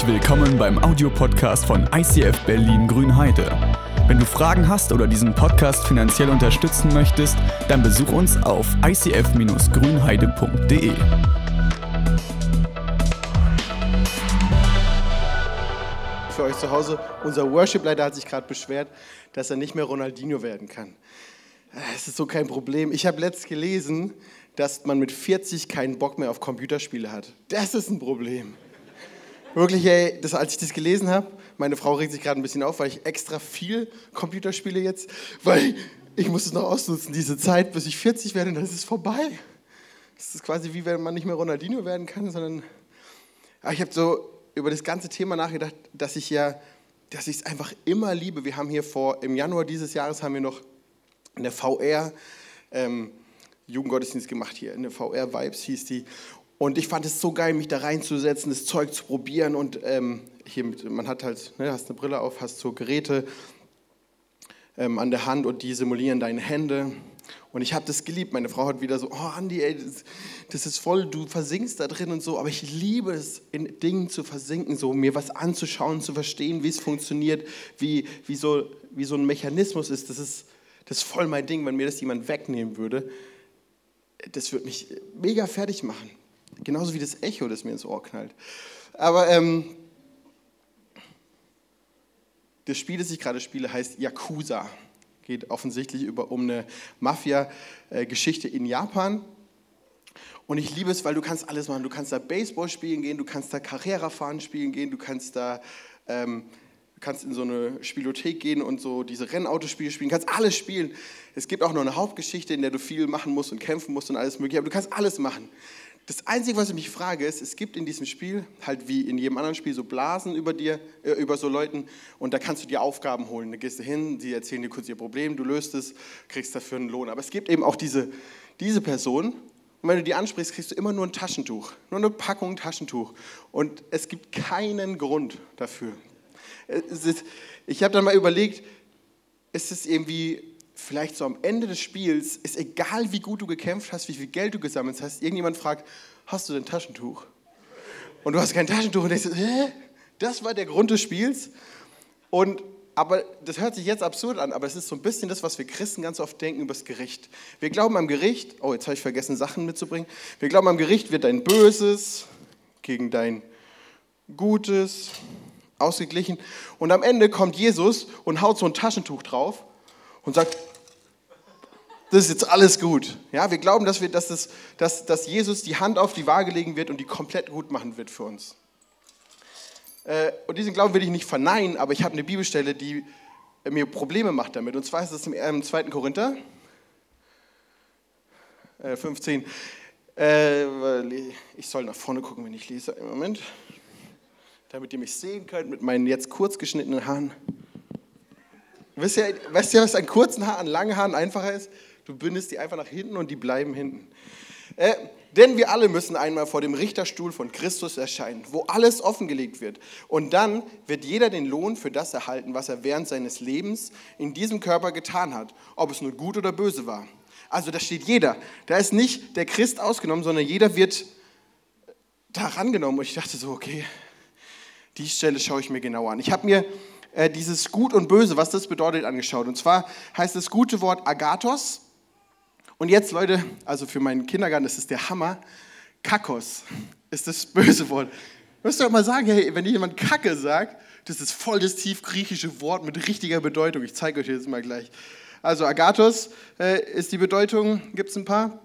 Herzlich willkommen beim Audiopodcast von ICF Berlin Grünheide. Wenn du Fragen hast oder diesen Podcast finanziell unterstützen möchtest, dann besuch uns auf icf-grünheide.de. Für euch zu Hause, unser Worship-Leiter hat sich gerade beschwert, dass er nicht mehr Ronaldinho werden kann. Es ist so kein Problem. Ich habe letzt gelesen, dass man mit 40 keinen Bock mehr auf Computerspiele hat. Das ist ein Problem. Wirklich, ey, das, als ich das gelesen habe, meine Frau regt sich gerade ein bisschen auf, weil ich extra viel Computerspiele jetzt, weil ich muss es noch ausnutzen, diese Zeit, bis ich 40 werde, dann ist es vorbei. Das ist quasi wie wenn man nicht mehr Ronaldinho werden kann, sondern aber ich habe so über das ganze Thema nachgedacht, dass ich ja, dass ich es einfach immer liebe. Wir haben hier vor, im Januar dieses Jahres haben wir noch in der VR ähm, Jugendgottesdienst gemacht hier, in der VR Vibes hieß die. Und ich fand es so geil, mich da reinzusetzen, das Zeug zu probieren. Und ähm, hier, man hat halt, ne, hast eine Brille auf, hast so Geräte ähm, an der Hand und die simulieren deine Hände. Und ich habe das geliebt. Meine Frau hat wieder so, oh Andi, ey, das, das, ist voll, du versinkst da drin und so. Aber ich liebe es, in Dingen zu versinken, so mir was anzuschauen, zu verstehen, wie es funktioniert, wie, wie, so, wie so ein Mechanismus ist. Das, ist. das ist voll mein Ding. Wenn mir das jemand wegnehmen würde, das würde mich mega fertig machen. Genauso wie das Echo, das mir ins Ohr knallt. Aber ähm, das Spiel, das ich gerade spiele, heißt Yakuza. Geht offensichtlich über, um eine Mafia-Geschichte in Japan. Und ich liebe es, weil du kannst alles machen. Du kannst da Baseball spielen gehen, du kannst da Carrera fahren spielen gehen, du kannst da ähm, kannst in so eine Spielothek gehen und so diese Rennautospiele spielen, kannst alles spielen. Es gibt auch noch eine Hauptgeschichte, in der du viel machen musst und kämpfen musst und alles mögliche, aber du kannst alles machen. Das Einzige, was ich mich frage, ist, es gibt in diesem Spiel, halt wie in jedem anderen Spiel, so Blasen über dir, äh, über so Leuten und da kannst du dir Aufgaben holen. Da gehst du hin, die erzählen dir kurz ihr Problem, du löst es, kriegst dafür einen Lohn. Aber es gibt eben auch diese, diese Person und wenn du die ansprichst, kriegst du immer nur ein Taschentuch, nur eine Packung Taschentuch. Und es gibt keinen Grund dafür. Ist, ich habe dann mal überlegt, ist es irgendwie vielleicht so am Ende des Spiels, ist egal wie gut du gekämpft hast, wie viel Geld du gesammelt hast, irgendjemand fragt, hast du denn Taschentuch? Und du hast kein Taschentuch und denkst, hä? Das war der Grund des Spiels? Und aber das hört sich jetzt absurd an, aber es ist so ein bisschen das, was wir Christen ganz oft denken über das Gericht. Wir glauben am Gericht, oh, jetzt habe ich vergessen, Sachen mitzubringen. Wir glauben am Gericht wird dein Böses gegen dein Gutes ausgeglichen. Und am Ende kommt Jesus und haut so ein Taschentuch drauf und sagt, das ist jetzt alles gut. Ja, wir glauben, dass, wir, dass, das, dass, dass Jesus die Hand auf die Waage legen wird und die komplett gut machen wird für uns. Äh, und diesen Glauben will ich nicht verneinen, aber ich habe eine Bibelstelle, die mir Probleme macht damit. Und zwar ist es im 2. Korinther 15. Äh, ich soll nach vorne gucken, wenn ich lese. Im Moment damit ihr mich sehen könnt mit meinen jetzt kurz geschnittenen Haaren. Wisst ihr, weißt ihr, was an kurzen Haaren, an langen Haaren einfacher ist? Du bündest die einfach nach hinten und die bleiben hinten. Äh, denn wir alle müssen einmal vor dem Richterstuhl von Christus erscheinen, wo alles offengelegt wird. Und dann wird jeder den Lohn für das erhalten, was er während seines Lebens in diesem Körper getan hat, ob es nun gut oder böse war. Also da steht jeder. Da ist nicht der Christ ausgenommen, sondern jeder wird da rangenommen. Und ich dachte so, okay, die Stelle schaue ich mir genauer an. Ich habe mir äh, dieses Gut und Böse, was das bedeutet, angeschaut. Und zwar heißt das gute Wort Agathos. Und jetzt, Leute, also für meinen Kindergarten, das ist der Hammer. Kakos ist das böse Wort. Müsst ihr auch mal sagen, hey, wenn jemand Kacke sagt, das ist voll das tiefgriechische Wort mit richtiger Bedeutung. Ich zeige euch das mal gleich. Also Agathos äh, ist die Bedeutung, gibt es ein paar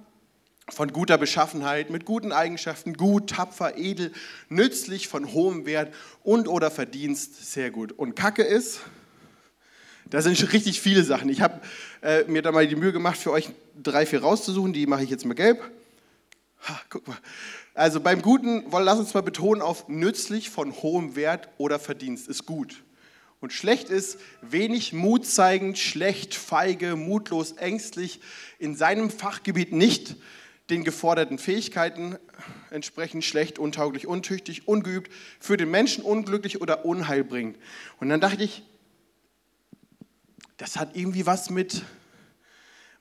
von guter Beschaffenheit, mit guten Eigenschaften, gut, tapfer, edel, nützlich, von hohem Wert und oder Verdienst, sehr gut. Und Kacke ist, da sind schon richtig viele Sachen. Ich habe äh, mir da mal die Mühe gemacht, für euch drei, vier rauszusuchen, die mache ich jetzt mal gelb. Ha, guck mal. Also beim Guten, lass uns mal betonen auf nützlich, von hohem Wert oder Verdienst, ist gut. Und schlecht ist wenig Mut zeigend, schlecht, feige, mutlos, ängstlich, in seinem Fachgebiet nicht den geforderten Fähigkeiten entsprechend schlecht, untauglich, untüchtig, ungeübt, für den Menschen unglücklich oder unheilbringend. Und dann dachte ich, das hat irgendwie was mit,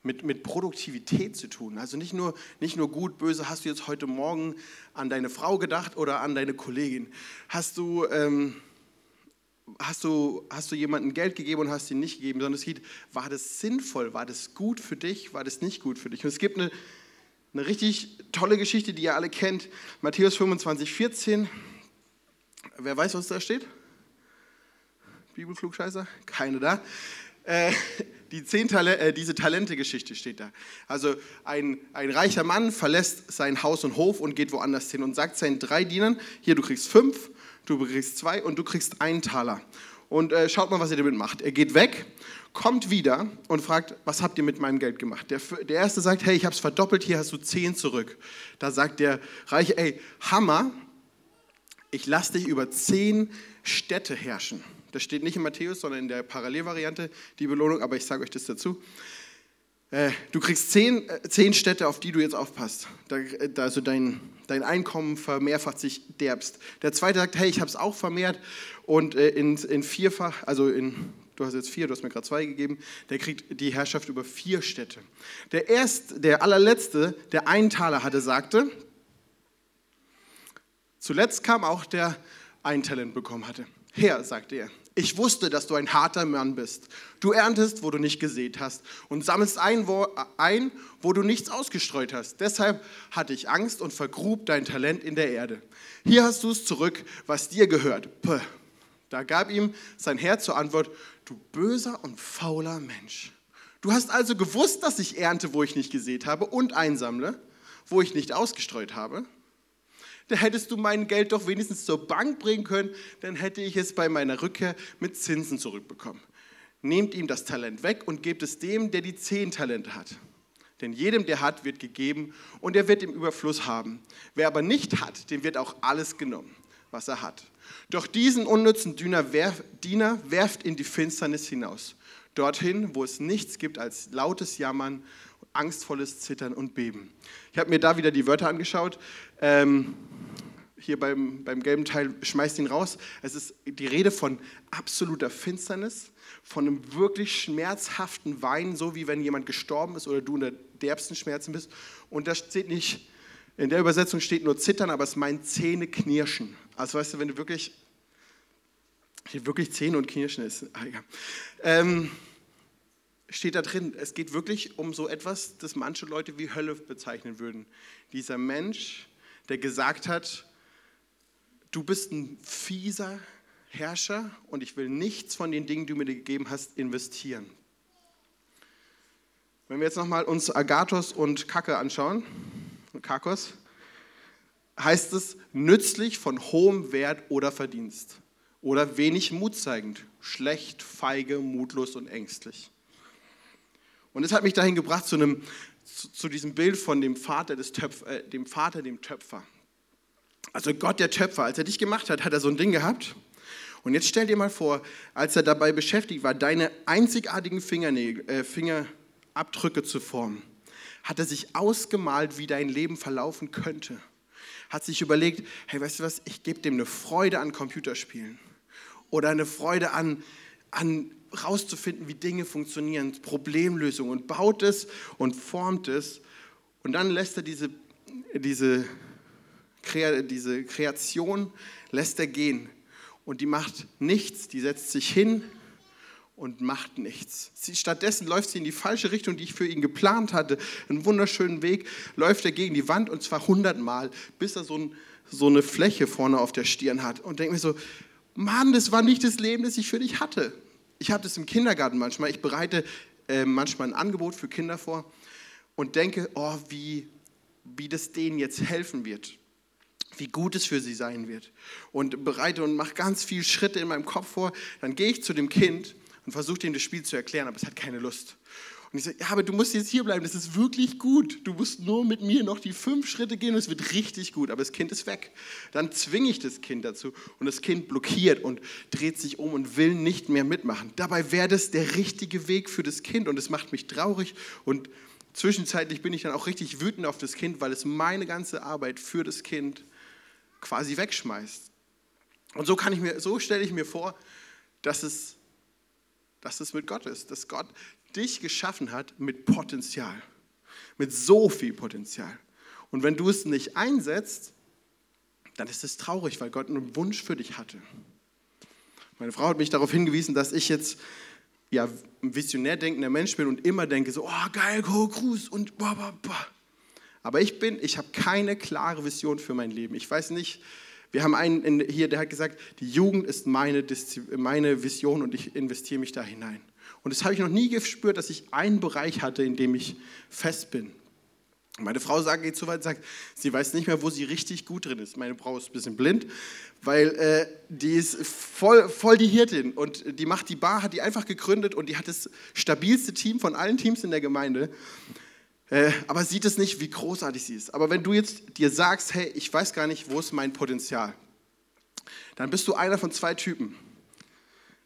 mit, mit Produktivität zu tun. Also nicht nur, nicht nur gut, böse, hast du jetzt heute Morgen an deine Frau gedacht oder an deine Kollegin? Hast du, ähm, hast du, hast du jemandem Geld gegeben und hast ihn nicht gegeben, sondern es geht, war das sinnvoll, war das gut für dich, war das nicht gut für dich? Und es gibt eine, eine richtig tolle Geschichte, die ihr alle kennt, Matthäus 25, 14. Wer weiß, was da steht? Bibelklugscheißer? Keine da. Äh, die zehn Tal äh, diese Talente-Geschichte steht da. Also ein, ein reicher Mann verlässt sein Haus und Hof und geht woanders hin und sagt seinen drei Dienern, hier, du kriegst fünf, du kriegst zwei und du kriegst einen Taler. Und äh, schaut mal, was ihr damit macht. Er geht weg, kommt wieder und fragt, was habt ihr mit meinem Geld gemacht? Der, der Erste sagt, hey, ich habe es verdoppelt, hier hast du zehn zurück. Da sagt der Reiche, ey, Hammer, ich lasse dich über zehn Städte herrschen. Das steht nicht in Matthäus, sondern in der Parallelvariante, die Belohnung, aber ich sage euch das dazu. Äh, du kriegst zehn, äh, zehn Städte, auf die du jetzt aufpasst. Da, äh, also dein, dein Einkommen vermehrfacht sich derbst. Der zweite sagt, hey, ich habe es auch vermehrt und in, in vierfach, also in, du hast jetzt vier, du hast mir gerade zwei gegeben, der kriegt die Herrschaft über vier Städte. Der erste, der allerletzte, der einen Taler hatte, sagte, zuletzt kam auch der ein Talent bekommen hatte. Herr, sagte er, ich wusste, dass du ein harter Mann bist. Du erntest, wo du nicht gesät hast und sammelst ein, wo, ein, wo du nichts ausgestreut hast. Deshalb hatte ich Angst und vergrub dein Talent in der Erde. Hier hast du es zurück, was dir gehört. Puh. Da gab ihm sein Herr zur Antwort, du böser und fauler Mensch. Du hast also gewusst, dass ich ernte, wo ich nicht gesät habe und einsammle, wo ich nicht ausgestreut habe da hättest du mein Geld doch wenigstens zur Bank bringen können, dann hätte ich es bei meiner Rückkehr mit Zinsen zurückbekommen. Nehmt ihm das Talent weg und gebt es dem, der die zehn Talente hat. Denn jedem, der hat, wird gegeben und er wird im Überfluss haben. Wer aber nicht hat, dem wird auch alles genommen, was er hat. Doch diesen unnützen Diener, werft in die Finsternis hinaus, dorthin, wo es nichts gibt als lautes Jammern, angstvolles Zittern und Beben. Ich habe mir da wieder die Wörter angeschaut. Ähm, hier beim, beim gelben Teil, schmeißt ihn raus. Es ist die Rede von absoluter Finsternis, von einem wirklich schmerzhaften Weinen, so wie wenn jemand gestorben ist oder du in der derbsten Schmerzen bist. Und da steht nicht, in der Übersetzung steht nur zittern, aber es meint Zähne knirschen. Also weißt du, wenn du wirklich, hier wirklich Zähne und Knirschen ist. Ah, ja. ähm, steht da drin, es geht wirklich um so etwas, das manche Leute wie Hölle bezeichnen würden. Dieser Mensch, der gesagt hat, du bist ein fieser Herrscher und ich will nichts von den Dingen, die du mir gegeben hast, investieren. Wenn wir jetzt nochmal uns Agathos und Kacke anschauen, Kakos, heißt es nützlich von hohem Wert oder Verdienst oder wenig mutzeigend, schlecht, feige, mutlos und ängstlich. Und es hat mich dahin gebracht zu, einem, zu, zu diesem Bild von dem Vater, des Töpf, äh, dem Vater, dem Töpfer. Also Gott, der Töpfer, als er dich gemacht hat, hat er so ein Ding gehabt. Und jetzt stell dir mal vor, als er dabei beschäftigt war, deine einzigartigen Fingernägel, äh, Fingerabdrücke zu formen, hat er sich ausgemalt, wie dein Leben verlaufen könnte. Hat sich überlegt, hey, weißt du was, ich gebe dem eine Freude an Computerspielen oder eine Freude an, an rauszufinden, wie Dinge funktionieren, Problemlösung und baut es und formt es. Und dann lässt er diese, diese, diese Kreation, lässt er gehen. Und die macht nichts, die setzt sich hin und macht nichts. Stattdessen läuft sie in die falsche Richtung, die ich für ihn geplant hatte. Einen wunderschönen Weg, läuft er gegen die Wand und zwar hundertmal, bis er so, ein, so eine Fläche vorne auf der Stirn hat. Und denkt mir so, Mann, das war nicht das Leben, das ich für dich hatte. Ich habe das im Kindergarten manchmal. Ich bereite äh, manchmal ein Angebot für Kinder vor und denke, oh, wie, wie das denen jetzt helfen wird. Wie gut es für sie sein wird. Und bereite und mache ganz viele Schritte in meinem Kopf vor. Dann gehe ich zu dem Kind und versuche ihm das Spiel zu erklären, aber es hat keine Lust. Und ich sage, ja, aber du musst jetzt hier bleiben, das ist wirklich gut. Du musst nur mit mir noch die fünf Schritte gehen und es wird richtig gut. Aber das Kind ist weg. Dann zwinge ich das Kind dazu und das Kind blockiert und dreht sich um und will nicht mehr mitmachen. Dabei wäre das der richtige Weg für das Kind und es macht mich traurig und zwischenzeitlich bin ich dann auch richtig wütend auf das Kind, weil es meine ganze Arbeit für das Kind quasi wegschmeißt. Und so, kann ich mir, so stelle ich mir vor, dass es, dass es mit Gott ist, dass Gott dich geschaffen hat mit Potenzial. Mit so viel Potenzial. Und wenn du es nicht einsetzt, dann ist es traurig, weil Gott einen Wunsch für dich hatte. Meine Frau hat mich darauf hingewiesen, dass ich jetzt ja, ein visionär denkender Mensch bin und immer denke so, oh geil, go, Cruise und boah, boah, boah. Aber ich bin, ich habe keine klare Vision für mein Leben. Ich weiß nicht, wir haben einen hier, der hat gesagt, die Jugend ist meine, meine Vision und ich investiere mich da hinein. Und das habe ich noch nie gespürt, dass ich einen Bereich hatte, in dem ich fest bin. Meine Frau sagt, geht so weit, sagt, sie weiß nicht mehr, wo sie richtig gut drin ist. Meine Frau ist ein bisschen blind, weil äh, die ist voll, voll die Hirtin und die macht die Bar, hat die einfach gegründet und die hat das stabilste Team von allen Teams in der Gemeinde. Äh, aber sieht es nicht, wie großartig sie ist. Aber wenn du jetzt dir sagst, hey, ich weiß gar nicht, wo ist mein Potenzial, dann bist du einer von zwei Typen.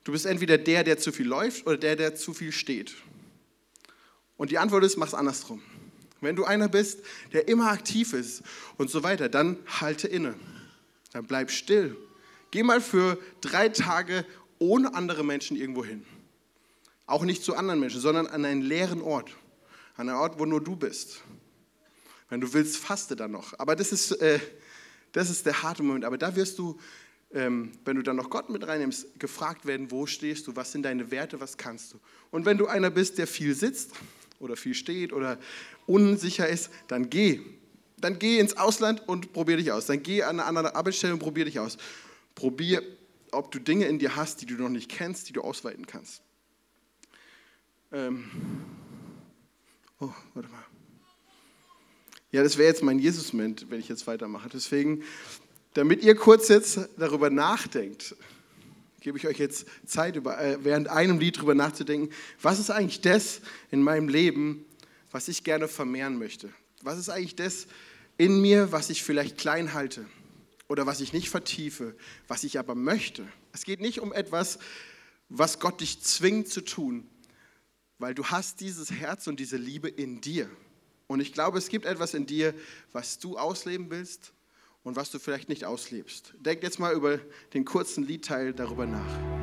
Du bist entweder der, der zu viel läuft oder der, der zu viel steht. Und die Antwort ist, mach es andersrum. Wenn du einer bist, der immer aktiv ist und so weiter, dann halte inne. Dann bleib still. Geh mal für drei Tage ohne andere Menschen irgendwo hin. Auch nicht zu anderen Menschen, sondern an einen leeren Ort. An einen Ort, wo nur du bist. Wenn du willst, faste dann noch. Aber das ist, äh, das ist der harte Moment. Aber da wirst du ähm, wenn du dann noch Gott mit reinnimmst, gefragt werden, wo stehst du, was sind deine Werte, was kannst du. Und wenn du einer bist, der viel sitzt oder viel steht oder unsicher ist, dann geh. Dann geh ins Ausland und probier dich aus. Dann geh an eine andere Arbeitsstelle und probier dich aus. Probier, ob du Dinge in dir hast, die du noch nicht kennst, die du ausweiten kannst. Ähm oh, warte mal. Ja, das wäre jetzt mein Jesus-Moment, wenn ich jetzt weitermache. Deswegen damit ihr kurz jetzt darüber nachdenkt, gebe ich euch jetzt Zeit, über, äh, während einem Lied darüber nachzudenken, was ist eigentlich das in meinem Leben, was ich gerne vermehren möchte? Was ist eigentlich das in mir, was ich vielleicht klein halte oder was ich nicht vertiefe, was ich aber möchte? Es geht nicht um etwas, was Gott dich zwingt zu tun, weil du hast dieses Herz und diese Liebe in dir. Und ich glaube, es gibt etwas in dir, was du ausleben willst und was du vielleicht nicht auslebst. Denk jetzt mal über den kurzen Liedteil darüber nach.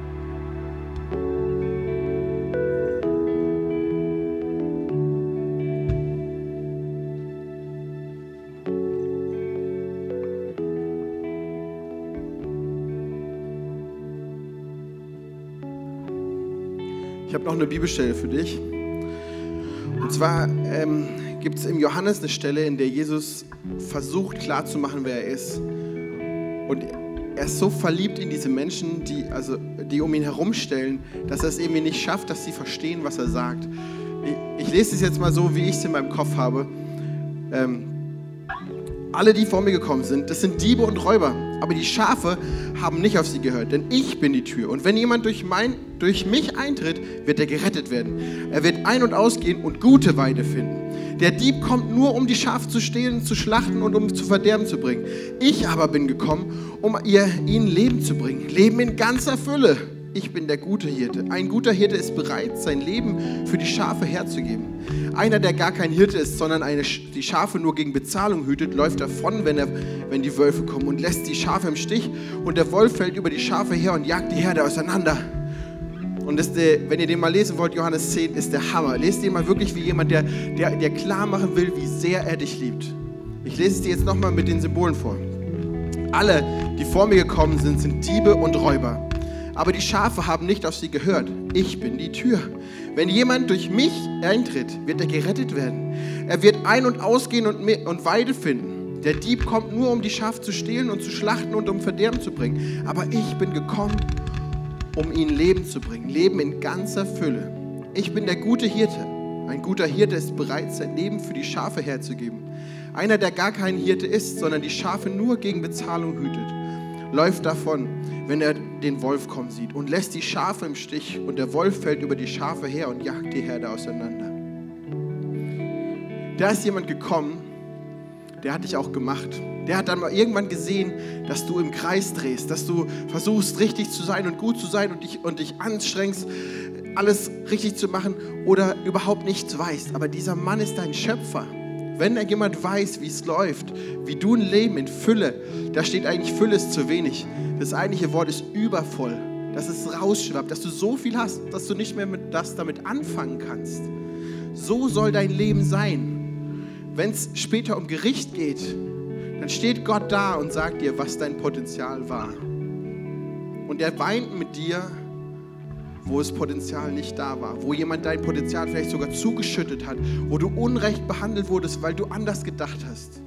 Ich habe noch eine Bibelstelle für dich. Und zwar ähm, gibt es im Johannes eine Stelle, in der Jesus versucht klarzumachen, wer er ist. Und er ist so verliebt in diese Menschen, die, also, die um ihn herumstellen, dass er es irgendwie nicht schafft, dass sie verstehen, was er sagt. Ich, ich lese es jetzt mal so, wie ich es in meinem Kopf habe. Ähm, alle, die vor mir gekommen sind, das sind Diebe und Räuber. Aber die Schafe haben nicht auf sie gehört, denn ich bin die Tür. Und wenn jemand durch, mein, durch mich eintritt, wird er gerettet werden. Er wird ein- und ausgehen und gute Weide finden. Der Dieb kommt nur, um die Schafe zu stehlen, zu schlachten und um zu verderben zu bringen. Ich aber bin gekommen, um ihr, ihnen Leben zu bringen. Leben in ganzer Fülle. Ich bin der gute Hirte. Ein guter Hirte ist bereit, sein Leben für die Schafe herzugeben. Einer, der gar kein Hirte ist, sondern eine, die Schafe nur gegen Bezahlung hütet, läuft davon, wenn, er, wenn die Wölfe kommen und lässt die Schafe im Stich. Und der Wolf fällt über die Schafe her und jagt die Herde auseinander. Und das, wenn ihr den mal lesen wollt, Johannes 10, ist der Hammer. Lest den mal wirklich wie jemand, der, der, der klar machen will, wie sehr er dich liebt. Ich lese es dir jetzt nochmal mit den Symbolen vor. Alle, die vor mir gekommen sind, sind Diebe und Räuber. Aber die Schafe haben nicht auf sie gehört. Ich bin die Tür. Wenn jemand durch mich eintritt, wird er gerettet werden. Er wird ein- und ausgehen und, und Weide finden. Der Dieb kommt nur, um die Schafe zu stehlen und zu schlachten und um Verderben zu bringen. Aber ich bin gekommen, um ihnen Leben zu bringen. Leben in ganzer Fülle. Ich bin der gute Hirte. Ein guter Hirte ist bereit, sein Leben für die Schafe herzugeben. Einer, der gar kein Hirte ist, sondern die Schafe nur gegen Bezahlung hütet, läuft davon, wenn er den Wolf kommen sieht und lässt die Schafe im Stich und der Wolf fällt über die Schafe her und jagt die Herde auseinander. Da ist jemand gekommen, der hat dich auch gemacht. Der hat dann mal irgendwann gesehen, dass du im Kreis drehst, dass du versuchst, richtig zu sein und gut zu sein und dich, und dich anstrengst, alles richtig zu machen oder überhaupt nichts weißt. Aber dieser Mann ist dein Schöpfer. Wenn er jemand weiß, wie es läuft, wie du ein Leben in Fülle, da steht eigentlich Fülle ist zu wenig. Das eigentliche Wort ist übervoll. dass es rausschwappt, dass du so viel hast, dass du nicht mehr mit das damit anfangen kannst. So soll dein Leben sein. Wenn es später um Gericht geht, dann steht Gott da und sagt dir, was dein Potenzial war. Und er weint mit dir, wo das Potenzial nicht da war, wo jemand dein Potenzial vielleicht sogar zugeschüttet hat, wo du unrecht behandelt wurdest, weil du anders gedacht hast.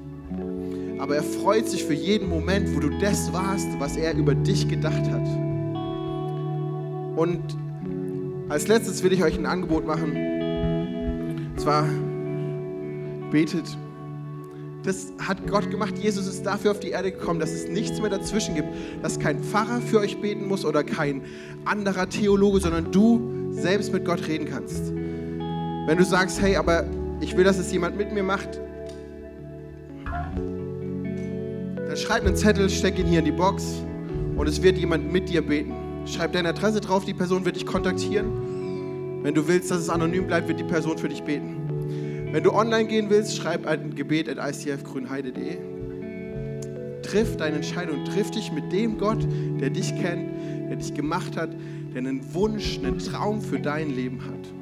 Aber er freut sich für jeden Moment, wo du das warst, was er über dich gedacht hat. Und als letztes will ich euch ein Angebot machen. Und zwar betet das hat Gott gemacht. Jesus ist dafür auf die Erde gekommen, dass es nichts mehr dazwischen gibt, dass kein Pfarrer für euch beten muss oder kein anderer Theologe, sondern du selbst mit Gott reden kannst. Wenn du sagst, hey, aber ich will, dass es jemand mit mir macht, dann schreib einen Zettel, steck ihn hier in die Box und es wird jemand mit dir beten. Schreib deine Adresse drauf, die Person wird dich kontaktieren. Wenn du willst, dass es anonym bleibt, wird die Person für dich beten. Wenn du online gehen willst, schreib ein Gebet at icfgrünheide.de. Triff deine Entscheidung, triff dich mit dem Gott, der dich kennt, der dich gemacht hat, der einen Wunsch, einen Traum für dein Leben hat.